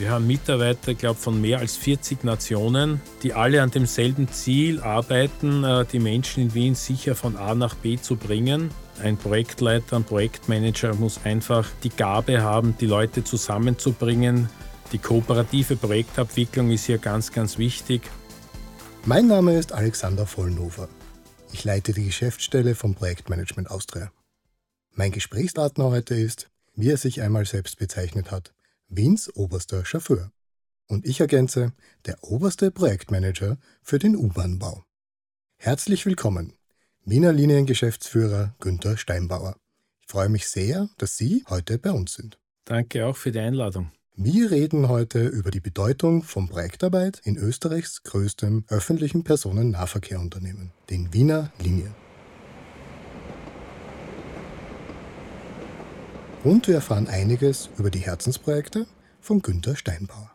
Wir haben Mitarbeiter, glaube von mehr als 40 Nationen, die alle an demselben Ziel arbeiten, äh, die Menschen in Wien sicher von A nach B zu bringen. Ein Projektleiter, ein Projektmanager muss einfach die Gabe haben, die Leute zusammenzubringen. Die kooperative Projektabwicklung ist hier ganz, ganz wichtig. Mein Name ist Alexander Vollnover. Ich leite die Geschäftsstelle vom Projektmanagement Austria. Mein Gesprächspartner heute ist, wie er sich einmal selbst bezeichnet hat, Wiens oberster Chauffeur. Und ich ergänze, der oberste Projektmanager für den U-Bahn-Bau. Herzlich willkommen, Wiener Liniengeschäftsführer Günther Steinbauer. Ich freue mich sehr, dass Sie heute bei uns sind. Danke auch für die Einladung. Wir reden heute über die Bedeutung von Projektarbeit in Österreichs größtem öffentlichen Personennahverkehrunternehmen, den Wiener Linien. Und wir erfahren einiges über die Herzensprojekte von Günter Steinbauer.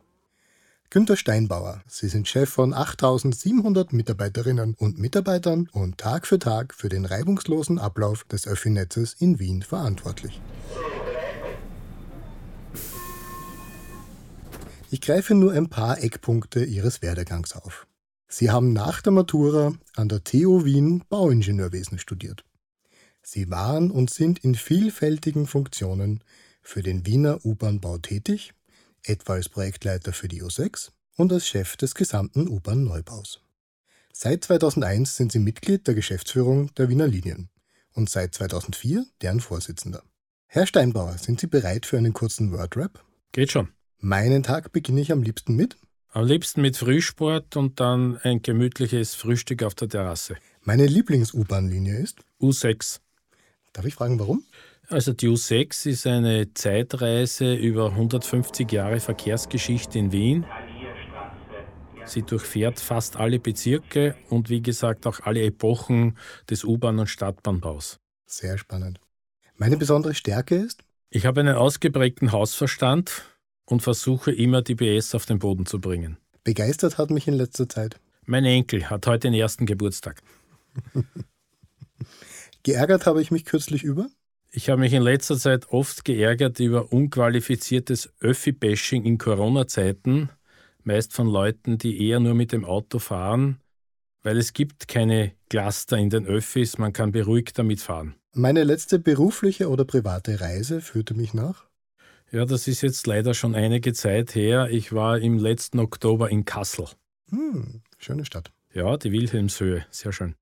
Günter Steinbauer, Sie sind Chef von 8700 Mitarbeiterinnen und Mitarbeitern und Tag für Tag für den reibungslosen Ablauf des Öffi-Netzes in Wien verantwortlich. Ich greife nur ein paar Eckpunkte Ihres Werdegangs auf. Sie haben nach der Matura an der TU Wien Bauingenieurwesen studiert. Sie waren und sind in vielfältigen Funktionen für den Wiener U-Bahn-Bau tätig, etwa als Projektleiter für die U6 und als Chef des gesamten U-Bahn-Neubaus. Seit 2001 sind Sie Mitglied der Geschäftsführung der Wiener Linien und seit 2004 deren Vorsitzender. Herr Steinbauer, sind Sie bereit für einen kurzen Wordrap? Geht schon. Meinen Tag beginne ich am liebsten mit? Am liebsten mit Frühsport und dann ein gemütliches Frühstück auf der Terrasse. Meine Lieblings-U-Bahn-Linie ist? U6. Darf ich fragen, warum? Also die U6 ist eine Zeitreise über 150 Jahre Verkehrsgeschichte in Wien. Sie durchfährt fast alle Bezirke und wie gesagt auch alle Epochen des U-Bahn- und Stadtbahnbaus. Sehr spannend. Meine besondere Stärke ist? Ich habe einen ausgeprägten Hausverstand und versuche immer die BS auf den Boden zu bringen. Begeistert hat mich in letzter Zeit. Mein Enkel hat heute den ersten Geburtstag. Geärgert habe ich mich kürzlich über? Ich habe mich in letzter Zeit oft geärgert über unqualifiziertes Öffi-Bashing in Corona-Zeiten, meist von Leuten, die eher nur mit dem Auto fahren, weil es gibt keine Cluster in den Öffis, man kann beruhigt damit fahren. Meine letzte berufliche oder private Reise führte mich nach? Ja, das ist jetzt leider schon einige Zeit her. Ich war im letzten Oktober in Kassel. Hm, schöne Stadt. Ja, die Wilhelmshöhe, sehr schön.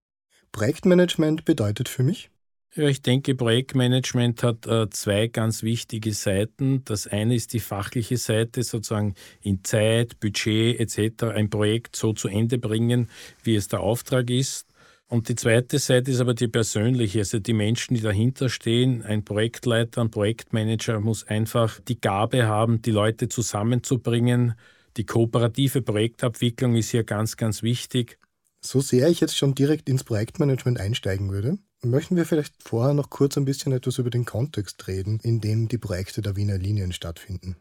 Projektmanagement bedeutet für mich? Ja, ich denke, Projektmanagement hat äh, zwei ganz wichtige Seiten. Das eine ist die fachliche Seite, sozusagen in Zeit, Budget etc. ein Projekt so zu Ende bringen, wie es der Auftrag ist. Und die zweite Seite ist aber die persönliche, also die Menschen, die dahinter stehen. Ein Projektleiter, ein Projektmanager muss einfach die Gabe haben, die Leute zusammenzubringen. Die kooperative Projektabwicklung ist hier ganz, ganz wichtig. So sehr ich jetzt schon direkt ins Projektmanagement einsteigen würde, möchten wir vielleicht vorher noch kurz ein bisschen etwas über den Kontext reden, in dem die Projekte der Wiener Linien stattfinden.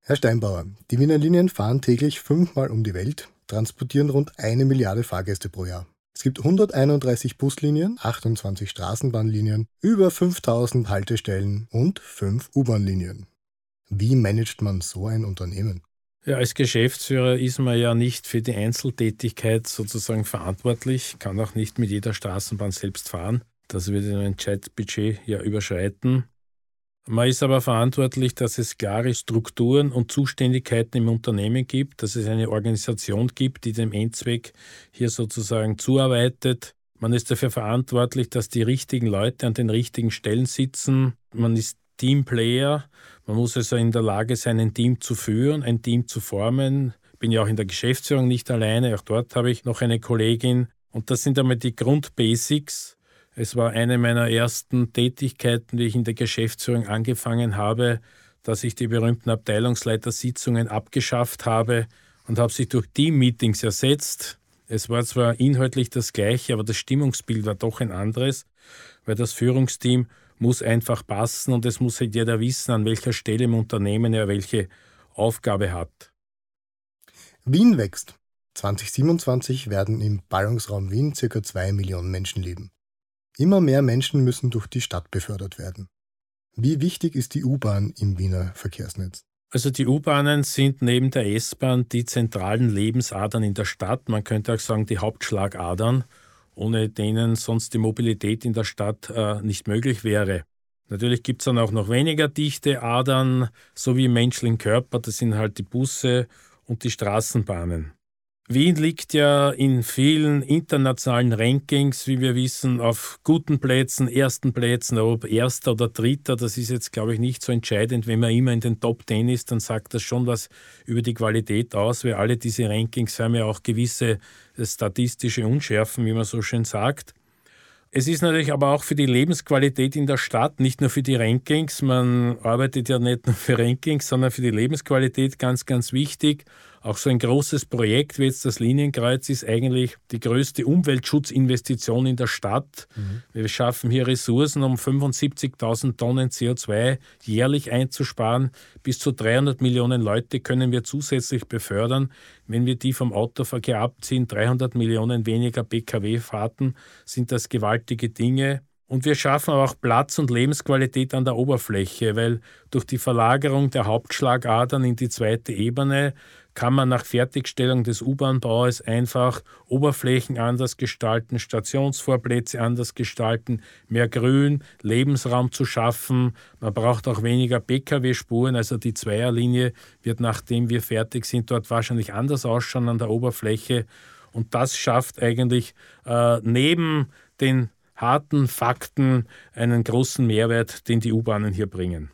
Herr Steinbauer, die Wiener Linien fahren täglich fünfmal um die Welt, transportieren rund eine Milliarde Fahrgäste pro Jahr. Es gibt 131 Buslinien, 28 Straßenbahnlinien, über 5000 Haltestellen und 5 U-Bahn-Linien. Wie managt man so ein Unternehmen? Ja, als Geschäftsführer ist man ja nicht für die Einzeltätigkeit sozusagen verantwortlich, kann auch nicht mit jeder Straßenbahn selbst fahren. Das würde ein Chatbudget ja überschreiten. Man ist aber verantwortlich, dass es klare Strukturen und Zuständigkeiten im Unternehmen gibt, dass es eine Organisation gibt, die dem Endzweck hier sozusagen zuarbeitet. Man ist dafür verantwortlich, dass die richtigen Leute an den richtigen Stellen sitzen. Man ist Teamplayer. Man muss also in der Lage sein, ein Team zu führen, ein Team zu formen. Ich bin ja auch in der Geschäftsführung nicht alleine, auch dort habe ich noch eine Kollegin. Und das sind einmal die Grundbasics. Es war eine meiner ersten Tätigkeiten, die ich in der Geschäftsführung angefangen habe, dass ich die berühmten Abteilungsleitersitzungen abgeschafft habe und habe sie durch Team-Meetings ersetzt. Es war zwar inhaltlich das gleiche, aber das Stimmungsbild war doch ein anderes, weil das Führungsteam muss einfach passen und es muss halt jeder wissen, an welcher Stelle im Unternehmen er welche Aufgabe hat. Wien wächst. 2027 werden im Ballungsraum Wien ca. 2 Millionen Menschen leben. Immer mehr Menschen müssen durch die Stadt befördert werden. Wie wichtig ist die U-Bahn im Wiener Verkehrsnetz? Also die U-Bahnen sind neben der S-Bahn die zentralen Lebensadern in der Stadt. Man könnte auch sagen, die Hauptschlagadern, ohne denen sonst die Mobilität in der Stadt äh, nicht möglich wäre. Natürlich gibt es dann auch noch weniger dichte Adern, so wie im menschlichen Körper. Das sind halt die Busse und die Straßenbahnen. Wien liegt ja in vielen internationalen Rankings, wie wir wissen, auf guten Plätzen, ersten Plätzen, ob erster oder dritter, das ist jetzt, glaube ich, nicht so entscheidend. Wenn man immer in den Top 10 ist, dann sagt das schon was über die Qualität aus, weil alle diese Rankings haben ja auch gewisse statistische Unschärfen, wie man so schön sagt. Es ist natürlich aber auch für die Lebensqualität in der Stadt, nicht nur für die Rankings. Man arbeitet ja nicht nur für Rankings, sondern für die Lebensqualität ganz, ganz wichtig. Auch so ein großes Projekt wie jetzt das Linienkreuz ist eigentlich die größte Umweltschutzinvestition in der Stadt. Mhm. Wir schaffen hier Ressourcen, um 75.000 Tonnen CO2 jährlich einzusparen. Bis zu 300 Millionen Leute können wir zusätzlich befördern. Wenn wir die vom Autoverkehr abziehen, 300 Millionen weniger Pkw-Fahrten, sind das gewaltige Dinge. Und wir schaffen auch Platz und Lebensqualität an der Oberfläche, weil durch die Verlagerung der Hauptschlagadern in die zweite Ebene kann man nach Fertigstellung des U-Bahn-Baues einfach Oberflächen anders gestalten, Stationsvorplätze anders gestalten, mehr Grün, Lebensraum zu schaffen. Man braucht auch weniger Pkw-Spuren, also die Zweierlinie wird, nachdem wir fertig sind, dort wahrscheinlich anders ausschauen an der Oberfläche. Und das schafft eigentlich äh, neben den harten Fakten einen großen Mehrwert, den die U-Bahnen hier bringen.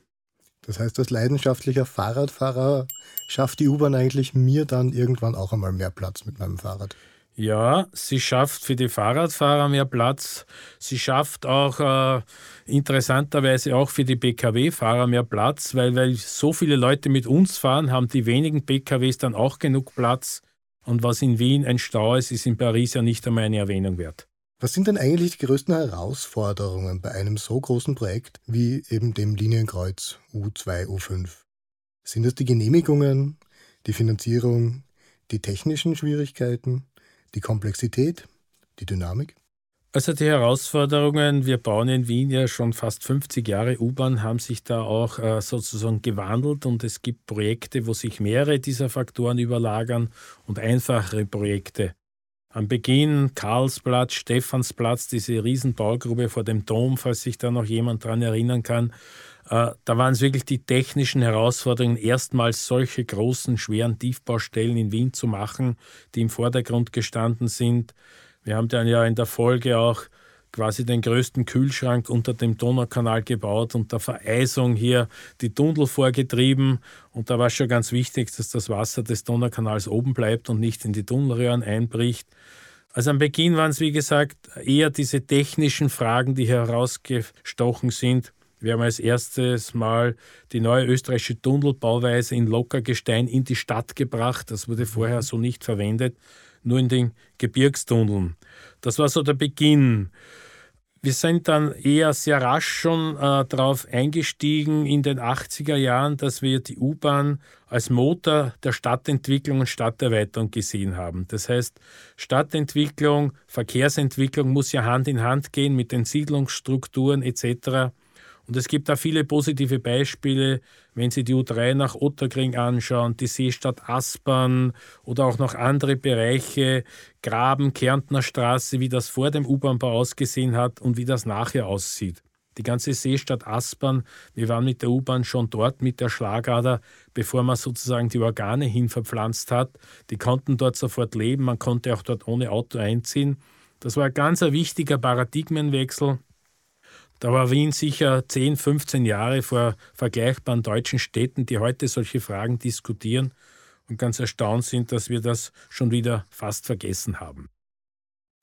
Das heißt, als leidenschaftlicher Fahrradfahrer schafft die U-Bahn eigentlich mir dann irgendwann auch einmal mehr Platz mit meinem Fahrrad. Ja, sie schafft für die Fahrradfahrer mehr Platz. Sie schafft auch äh, interessanterweise auch für die Pkw-Fahrer mehr Platz, weil, weil so viele Leute mit uns fahren, haben die wenigen PKWs dann auch genug Platz. Und was in Wien ein Stau ist, ist in Paris ja nicht einmal eine Erwähnung wert. Was sind denn eigentlich die größten Herausforderungen bei einem so großen Projekt wie eben dem Linienkreuz U2, U5? Sind es die Genehmigungen, die Finanzierung, die technischen Schwierigkeiten, die Komplexität, die Dynamik? Also die Herausforderungen, wir bauen in Wien ja schon fast 50 Jahre U-Bahn, haben sich da auch äh, sozusagen gewandelt und es gibt Projekte, wo sich mehrere dieser Faktoren überlagern und einfachere Projekte. Am Beginn Karlsplatz, Stephansplatz, diese Riesenbaugrube vor dem Dom, falls sich da noch jemand dran erinnern kann. Äh, da waren es wirklich die technischen Herausforderungen, erstmals solche großen, schweren Tiefbaustellen in Wien zu machen, die im Vordergrund gestanden sind. Wir haben dann ja in der Folge auch quasi den größten Kühlschrank unter dem Donaukanal gebaut und der Vereisung hier die Tunnel vorgetrieben. Und da war es schon ganz wichtig, dass das Wasser des Donaukanals oben bleibt und nicht in die Tunnelröhren einbricht. Also am Beginn waren es, wie gesagt, eher diese technischen Fragen, die herausgestochen sind. Wir haben als erstes Mal die neue österreichische Tunnelbauweise in Lockergestein in die Stadt gebracht. Das wurde vorher so nicht verwendet, nur in den Gebirgstunneln. Das war so der Beginn. Wir sind dann eher sehr rasch schon äh, darauf eingestiegen in den 80er Jahren, dass wir die U-Bahn als Motor der Stadtentwicklung und Stadterweiterung gesehen haben. Das heißt, Stadtentwicklung, Verkehrsentwicklung muss ja Hand in Hand gehen mit den Siedlungsstrukturen etc. Und es gibt da viele positive Beispiele, wenn Sie die U3 nach Otterkring anschauen, die Seestadt Aspern oder auch noch andere Bereiche, Graben, Kärntner Straße, wie das vor dem U-Bahn-Bau ausgesehen hat und wie das nachher aussieht. Die ganze Seestadt Aspern, wir waren mit der U-Bahn schon dort mit der Schlagader, bevor man sozusagen die Organe hinverpflanzt hat. Die konnten dort sofort leben, man konnte auch dort ohne Auto einziehen. Das war ein ganz wichtiger Paradigmenwechsel da war Wien sicher 10, 15 Jahre vor vergleichbaren deutschen Städten, die heute solche Fragen diskutieren und ganz erstaunt sind, dass wir das schon wieder fast vergessen haben.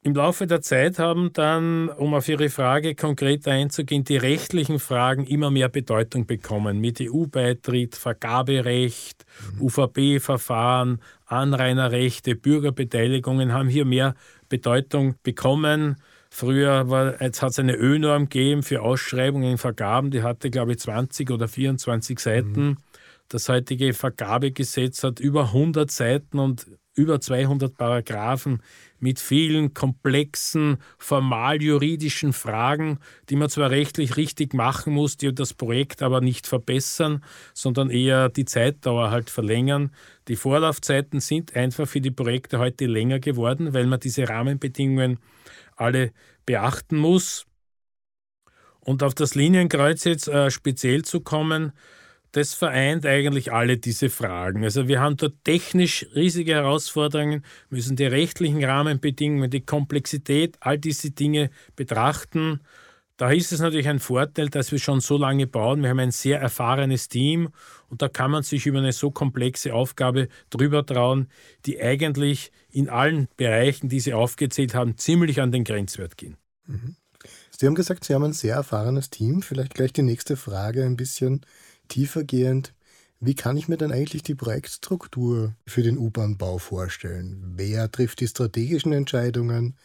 Im Laufe der Zeit haben dann, um auf Ihre Frage konkret einzugehen, die rechtlichen Fragen immer mehr Bedeutung bekommen. Mit EU-Beitritt, Vergaberecht, mhm. UVB-Verfahren, Anrainerrechte, Bürgerbeteiligungen haben hier mehr Bedeutung bekommen. Früher war, jetzt hat es eine Ö-Norm gegeben für Ausschreibungen, Vergaben, die hatte, glaube ich, 20 oder 24 Seiten. Mhm. Das heutige Vergabegesetz hat über 100 Seiten und über 200 Paragraphen mit vielen komplexen, formal juridischen Fragen, die man zwar rechtlich richtig machen muss, die das Projekt aber nicht verbessern, sondern eher die Zeitdauer halt verlängern. Die Vorlaufzeiten sind einfach für die Projekte heute länger geworden, weil man diese Rahmenbedingungen alle beachten muss. Und auf das Linienkreuz jetzt äh, speziell zu kommen, das vereint eigentlich alle diese Fragen. Also wir haben dort technisch riesige Herausforderungen, müssen die rechtlichen Rahmenbedingungen, die Komplexität, all diese Dinge betrachten. Da ist es natürlich ein Vorteil, dass wir schon so lange bauen. Wir haben ein sehr erfahrenes Team und da kann man sich über eine so komplexe Aufgabe drüber trauen, die eigentlich in allen Bereichen, die Sie aufgezählt haben, ziemlich an den Grenzwert gehen. Mhm. Sie haben gesagt, Sie haben ein sehr erfahrenes Team. Vielleicht gleich die nächste Frage ein bisschen tiefergehend, wie kann ich mir denn eigentlich die Projektstruktur für den U-Bahn-Bau vorstellen? Wer trifft die strategischen Entscheidungen?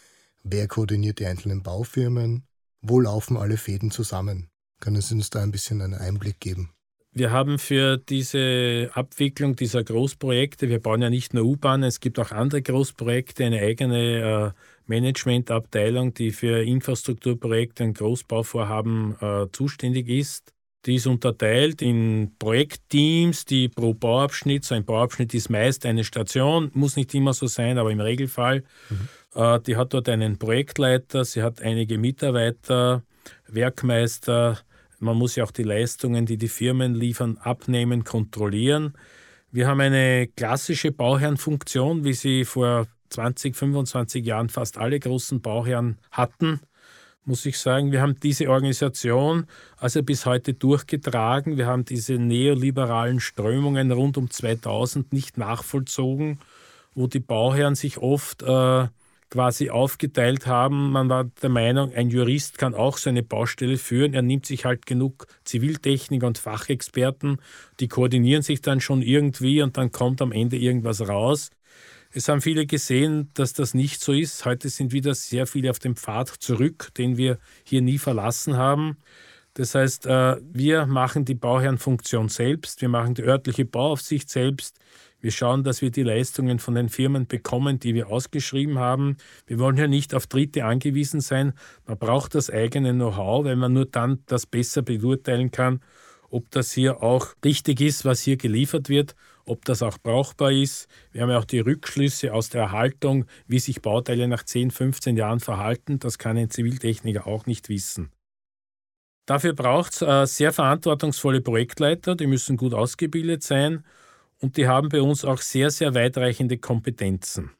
Wer koordiniert die einzelnen Baufirmen? Wo laufen alle Fäden zusammen? Können Sie uns da ein bisschen einen Einblick geben? Wir haben für diese Abwicklung dieser Großprojekte, wir bauen ja nicht nur U-Bahnen, es gibt auch andere Großprojekte, eine eigene äh, Managementabteilung, die für Infrastrukturprojekte und Großbauvorhaben äh, zuständig ist. Die ist unterteilt in Projektteams, die pro Bauabschnitt, so ein Bauabschnitt ist meist eine Station, muss nicht immer so sein, aber im Regelfall. Mhm. Äh, die hat dort einen Projektleiter, sie hat einige Mitarbeiter, Werkmeister. Man muss ja auch die Leistungen, die die Firmen liefern, abnehmen, kontrollieren. Wir haben eine klassische Bauherrenfunktion, wie sie vor 20, 25 Jahren fast alle großen Bauherren hatten muss ich sagen. Wir haben diese Organisation also bis heute durchgetragen. Wir haben diese neoliberalen Strömungen rund um 2000 nicht nachvollzogen, wo die Bauherren sich oft äh, quasi aufgeteilt haben. Man war der Meinung, ein Jurist kann auch so eine Baustelle führen. Er nimmt sich halt genug Ziviltechniker und Fachexperten, die koordinieren sich dann schon irgendwie und dann kommt am Ende irgendwas raus. Es haben viele gesehen, dass das nicht so ist. Heute sind wieder sehr viele auf dem Pfad zurück, den wir hier nie verlassen haben. Das heißt, äh, wir machen die Bauherrenfunktion selbst, wir machen die örtliche Bauaufsicht selbst, wir schauen, dass wir die Leistungen von den Firmen bekommen, die wir ausgeschrieben haben. Wir wollen ja nicht auf Dritte angewiesen sein. Man braucht das eigene Know-how, weil man nur dann das besser beurteilen kann, ob das hier auch richtig ist, was hier geliefert wird ob das auch brauchbar ist. Wir haben ja auch die Rückschlüsse aus der Erhaltung, wie sich Bauteile nach 10, 15 Jahren verhalten. Das kann ein Ziviltechniker auch nicht wissen. Dafür braucht es äh, sehr verantwortungsvolle Projektleiter, die müssen gut ausgebildet sein und die haben bei uns auch sehr, sehr weitreichende Kompetenzen.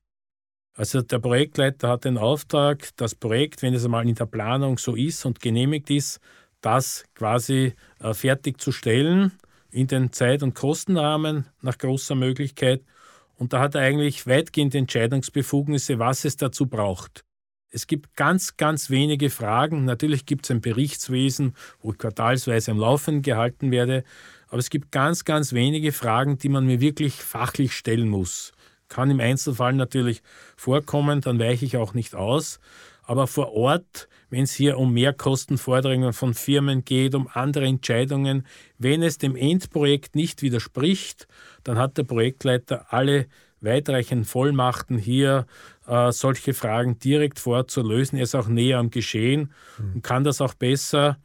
Also der Projektleiter hat den Auftrag, das Projekt, wenn es einmal in der Planung so ist und genehmigt ist, das quasi äh, fertigzustellen in den Zeit- und Kostenrahmen nach großer Möglichkeit. Und da hat er eigentlich weitgehend Entscheidungsbefugnisse, was es dazu braucht. Es gibt ganz, ganz wenige Fragen. Natürlich gibt es ein Berichtswesen, wo ich quartalsweise am Laufen gehalten werde. Aber es gibt ganz, ganz wenige Fragen, die man mir wirklich fachlich stellen muss. Kann im Einzelfall natürlich vorkommen, dann weiche ich auch nicht aus. Aber vor Ort wenn es hier um Mehrkostenforderungen von Firmen geht, um andere Entscheidungen. Wenn es dem Endprojekt nicht widerspricht, dann hat der Projektleiter alle weitreichenden Vollmachten hier äh, solche Fragen direkt vorzulösen. Er ist auch näher am Geschehen mhm. und kann das auch besser.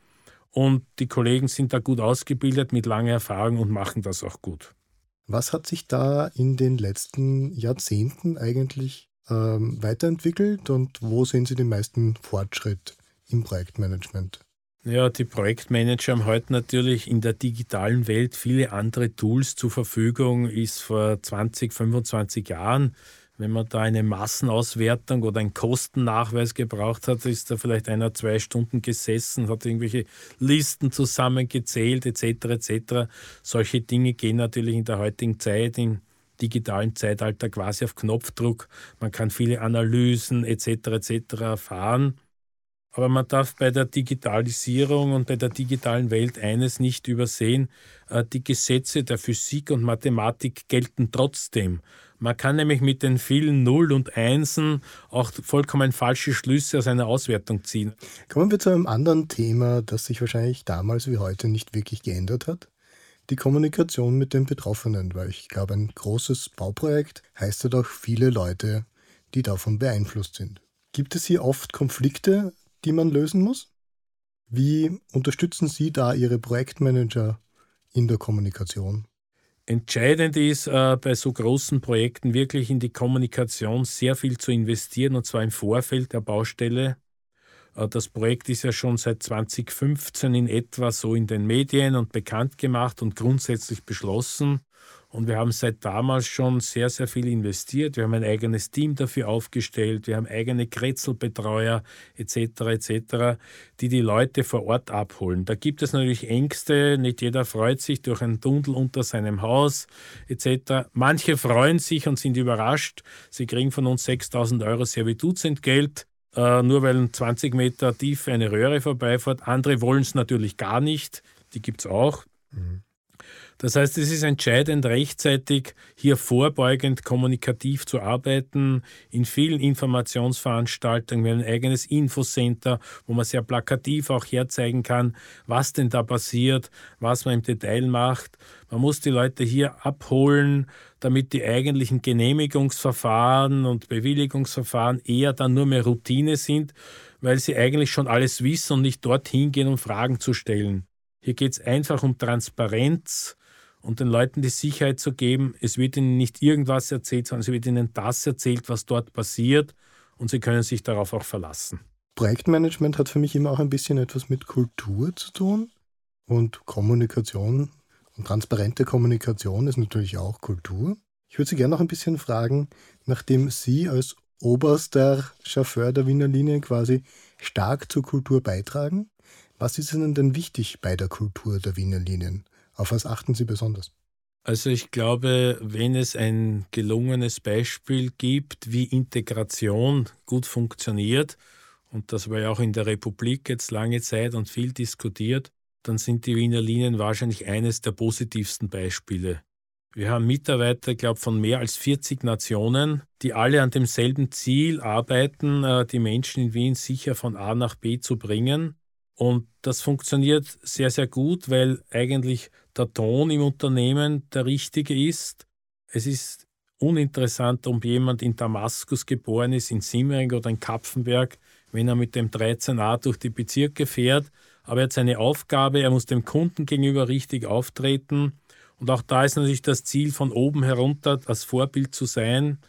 Und die Kollegen sind da gut ausgebildet mit langer Erfahrung und machen das auch gut. Was hat sich da in den letzten Jahrzehnten eigentlich ähm, weiterentwickelt und wo sehen Sie den meisten Fortschritt im Projektmanagement? Ja, die Projektmanager haben heute natürlich in der digitalen Welt viele andere Tools zur Verfügung, ist vor 20, 25 Jahren. Wenn man da eine Massenauswertung oder einen Kostennachweis gebraucht hat, ist da vielleicht einer zwei Stunden gesessen, hat irgendwelche Listen zusammengezählt etc. etc. Solche Dinge gehen natürlich in der heutigen Zeit, im digitalen Zeitalter quasi auf Knopfdruck. Man kann viele Analysen etc. etc. erfahren. Aber man darf bei der Digitalisierung und bei der digitalen Welt eines nicht übersehen. Äh, die Gesetze der Physik und Mathematik gelten trotzdem. Man kann nämlich mit den vielen Null und Einsen auch vollkommen falsche Schlüsse aus einer Auswertung ziehen. Kommen wir zu einem anderen Thema, das sich wahrscheinlich damals wie heute nicht wirklich geändert hat. die Kommunikation mit den Betroffenen, weil ich glaube, ein großes Bauprojekt heißt ja doch viele Leute, die davon beeinflusst sind. Gibt es hier oft Konflikte, die man lösen muss? Wie unterstützen Sie da Ihre Projektmanager in der Kommunikation? Entscheidend ist äh, bei so großen Projekten wirklich in die Kommunikation sehr viel zu investieren und zwar im Vorfeld der Baustelle. Äh, das Projekt ist ja schon seit 2015 in etwa so in den Medien und bekannt gemacht und grundsätzlich beschlossen. Und wir haben seit damals schon sehr, sehr viel investiert. Wir haben ein eigenes Team dafür aufgestellt. Wir haben eigene Kretzelbetreuer etc. etc., die die Leute vor Ort abholen. Da gibt es natürlich Ängste. Nicht jeder freut sich durch einen Tunnel unter seinem Haus etc. Manche freuen sich und sind überrascht. Sie kriegen von uns 6000 Euro Servitutsentgelt. Äh, nur weil 20 Meter tief eine Röhre vorbeifährt. Andere wollen es natürlich gar nicht. Die gibt es auch. Mhm. Das heißt, es ist entscheidend, rechtzeitig hier vorbeugend kommunikativ zu arbeiten. In vielen Informationsveranstaltungen, wir haben ein eigenes Infocenter, wo man sehr plakativ auch herzeigen kann, was denn da passiert, was man im Detail macht. Man muss die Leute hier abholen, damit die eigentlichen Genehmigungsverfahren und Bewilligungsverfahren eher dann nur mehr Routine sind, weil sie eigentlich schon alles wissen und nicht dorthin gehen, um Fragen zu stellen. Hier geht es einfach um Transparenz, und den Leuten die Sicherheit zu geben, es wird ihnen nicht irgendwas erzählt, sondern es wird ihnen das erzählt, was dort passiert und sie können sich darauf auch verlassen. Projektmanagement hat für mich immer auch ein bisschen etwas mit Kultur zu tun und Kommunikation und transparente Kommunikation ist natürlich auch Kultur. Ich würde Sie gerne noch ein bisschen fragen, nachdem Sie als oberster Chauffeur der Wiener Linie quasi stark zur Kultur beitragen, was ist Ihnen denn wichtig bei der Kultur der Wiener Linien? Auf was achten Sie besonders? Also ich glaube, wenn es ein gelungenes Beispiel gibt, wie Integration gut funktioniert, und das war ja auch in der Republik jetzt lange Zeit und viel diskutiert, dann sind die Wiener Linien wahrscheinlich eines der positivsten Beispiele. Wir haben Mitarbeiter, ich glaube, von mehr als 40 Nationen, die alle an demselben Ziel arbeiten, äh, die Menschen in Wien sicher von A nach B zu bringen. Und das funktioniert sehr, sehr gut, weil eigentlich der Ton im Unternehmen der richtige ist. Es ist uninteressant, ob jemand in Damaskus geboren ist, in Simmering oder in Kapfenberg, wenn er mit dem 13a durch die Bezirke fährt. Aber er hat seine Aufgabe, er muss dem Kunden gegenüber richtig auftreten. Und auch da ist natürlich das Ziel, von oben herunter als Vorbild zu sein.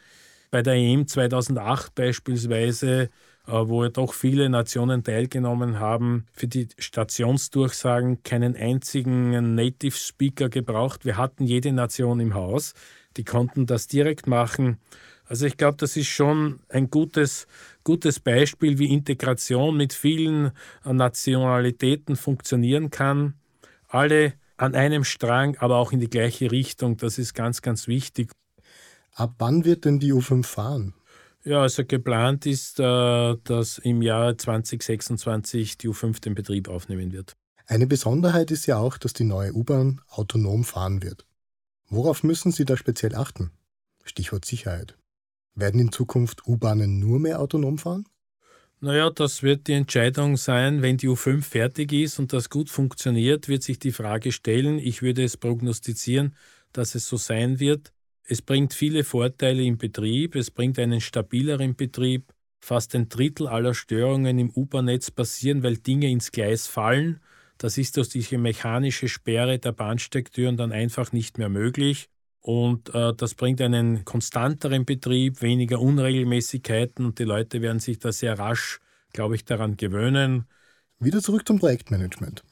Bei der EM 2008 beispielsweise wo ja doch viele Nationen teilgenommen haben, für die Stationsdurchsagen keinen einzigen Native Speaker gebraucht. Wir hatten jede Nation im Haus, die konnten das direkt machen. Also ich glaube, das ist schon ein gutes, gutes Beispiel, wie Integration mit vielen Nationalitäten funktionieren kann. Alle an einem Strang, aber auch in die gleiche Richtung. Das ist ganz, ganz wichtig. Ab wann wird denn die U5 fahren? Ja, also geplant ist, äh, dass im Jahr 2026 die U5 den Betrieb aufnehmen wird. Eine Besonderheit ist ja auch, dass die neue U-Bahn autonom fahren wird. Worauf müssen Sie da speziell achten? Stichwort Sicherheit. Werden in Zukunft U-Bahnen nur mehr autonom fahren? Naja, das wird die Entscheidung sein, wenn die U5 fertig ist und das gut funktioniert, wird sich die Frage stellen. Ich würde es prognostizieren, dass es so sein wird. Es bringt viele Vorteile im Betrieb, es bringt einen stabileren Betrieb. Fast ein Drittel aller Störungen im U-Bahn-Netz passieren, weil Dinge ins Gleis fallen. Das ist durch diese mechanische Sperre der Bahnsteigtüren dann einfach nicht mehr möglich. Und äh, das bringt einen konstanteren Betrieb, weniger Unregelmäßigkeiten und die Leute werden sich da sehr rasch, glaube ich, daran gewöhnen. Wieder zurück zum Projektmanagement.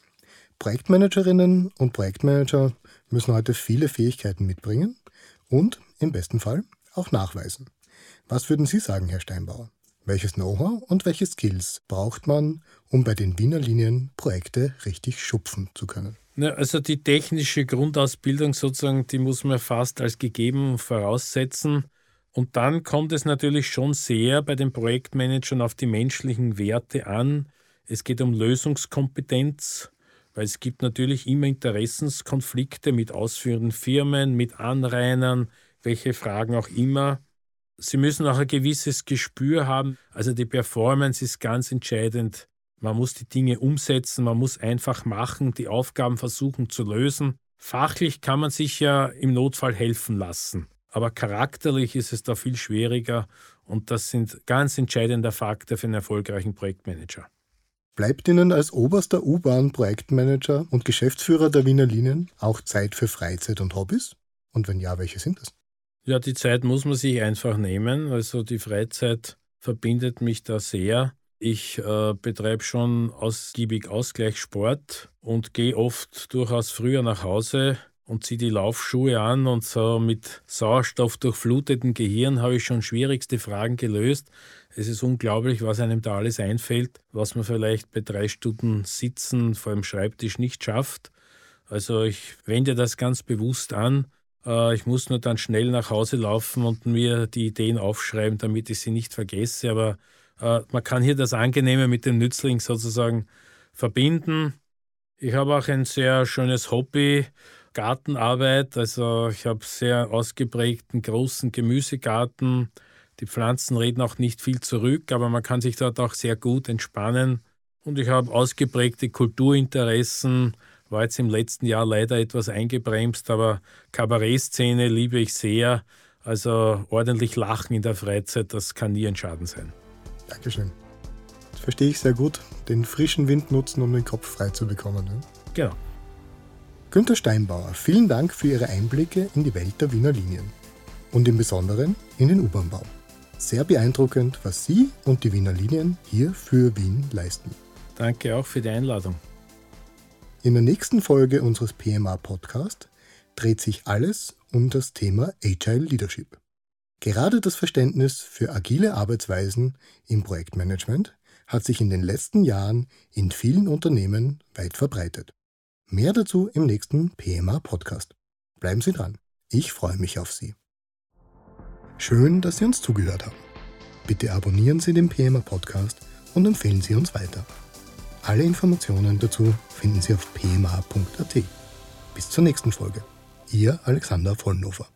Projektmanagerinnen und Projektmanager müssen heute viele Fähigkeiten mitbringen, und im besten Fall auch nachweisen. Was würden Sie sagen, Herr Steinbauer? Welches Know-how und welche Skills braucht man, um bei den Wiener Linien Projekte richtig schupfen zu können? Ja, also die technische Grundausbildung sozusagen, die muss man fast als gegeben voraussetzen. Und dann kommt es natürlich schon sehr bei den Projektmanagern auf die menschlichen Werte an. Es geht um Lösungskompetenz, weil es gibt natürlich immer Interessenskonflikte mit ausführenden Firmen, mit Anrainern, welche Fragen auch immer. Sie müssen auch ein gewisses Gespür haben. Also die Performance ist ganz entscheidend. Man muss die Dinge umsetzen, man muss einfach machen, die Aufgaben versuchen zu lösen. Fachlich kann man sich ja im Notfall helfen lassen, aber charakterlich ist es da viel schwieriger und das sind ganz entscheidende Faktor für einen erfolgreichen Projektmanager. Bleibt Ihnen als oberster U-Bahn-Projektmanager und Geschäftsführer der Wiener Linien auch Zeit für Freizeit und Hobbys? Und wenn ja, welche sind das? Ja, die Zeit muss man sich einfach nehmen. Also die Freizeit verbindet mich da sehr. Ich äh, betreibe schon ausgiebig Ausgleichssport und gehe oft durchaus früher nach Hause und ziehe die Laufschuhe an und so mit Sauerstoff durchflutetem Gehirn habe ich schon schwierigste Fragen gelöst. Es ist unglaublich, was einem da alles einfällt, was man vielleicht bei drei Stunden Sitzen vor dem Schreibtisch nicht schafft. Also ich wende das ganz bewusst an. Äh, ich muss nur dann schnell nach Hause laufen und mir die Ideen aufschreiben, damit ich sie nicht vergesse. Aber äh, man kann hier das Angenehme mit dem Nützling sozusagen verbinden. Ich habe auch ein sehr schönes Hobby, Gartenarbeit. Also ich habe sehr ausgeprägten großen Gemüsegarten. Die Pflanzen reden auch nicht viel zurück, aber man kann sich dort auch sehr gut entspannen. Und ich habe ausgeprägte Kulturinteressen, war jetzt im letzten Jahr leider etwas eingebremst, aber Kabarettszene liebe ich sehr. Also ordentlich lachen in der Freizeit, das kann nie ein Schaden sein. Dankeschön. Das verstehe ich sehr gut. Den frischen Wind nutzen, um den Kopf frei zu bekommen. Ne? Genau. Günter Steinbauer, vielen Dank für Ihre Einblicke in die Welt der Wiener Linien und im Besonderen in den U-Bahn-Bau. Sehr beeindruckend, was Sie und die Wiener Linien hier für Wien leisten. Danke auch für die Einladung. In der nächsten Folge unseres PMA Podcast dreht sich alles um das Thema Agile Leadership. Gerade das Verständnis für agile Arbeitsweisen im Projektmanagement hat sich in den letzten Jahren in vielen Unternehmen weit verbreitet. Mehr dazu im nächsten PMA Podcast. Bleiben Sie dran. Ich freue mich auf Sie. Schön, dass Sie uns zugehört haben. Bitte abonnieren Sie den PMA Podcast und empfehlen Sie uns weiter. Alle Informationen dazu finden Sie auf pma.at. Bis zur nächsten Folge. Ihr Alexander Vollnofer.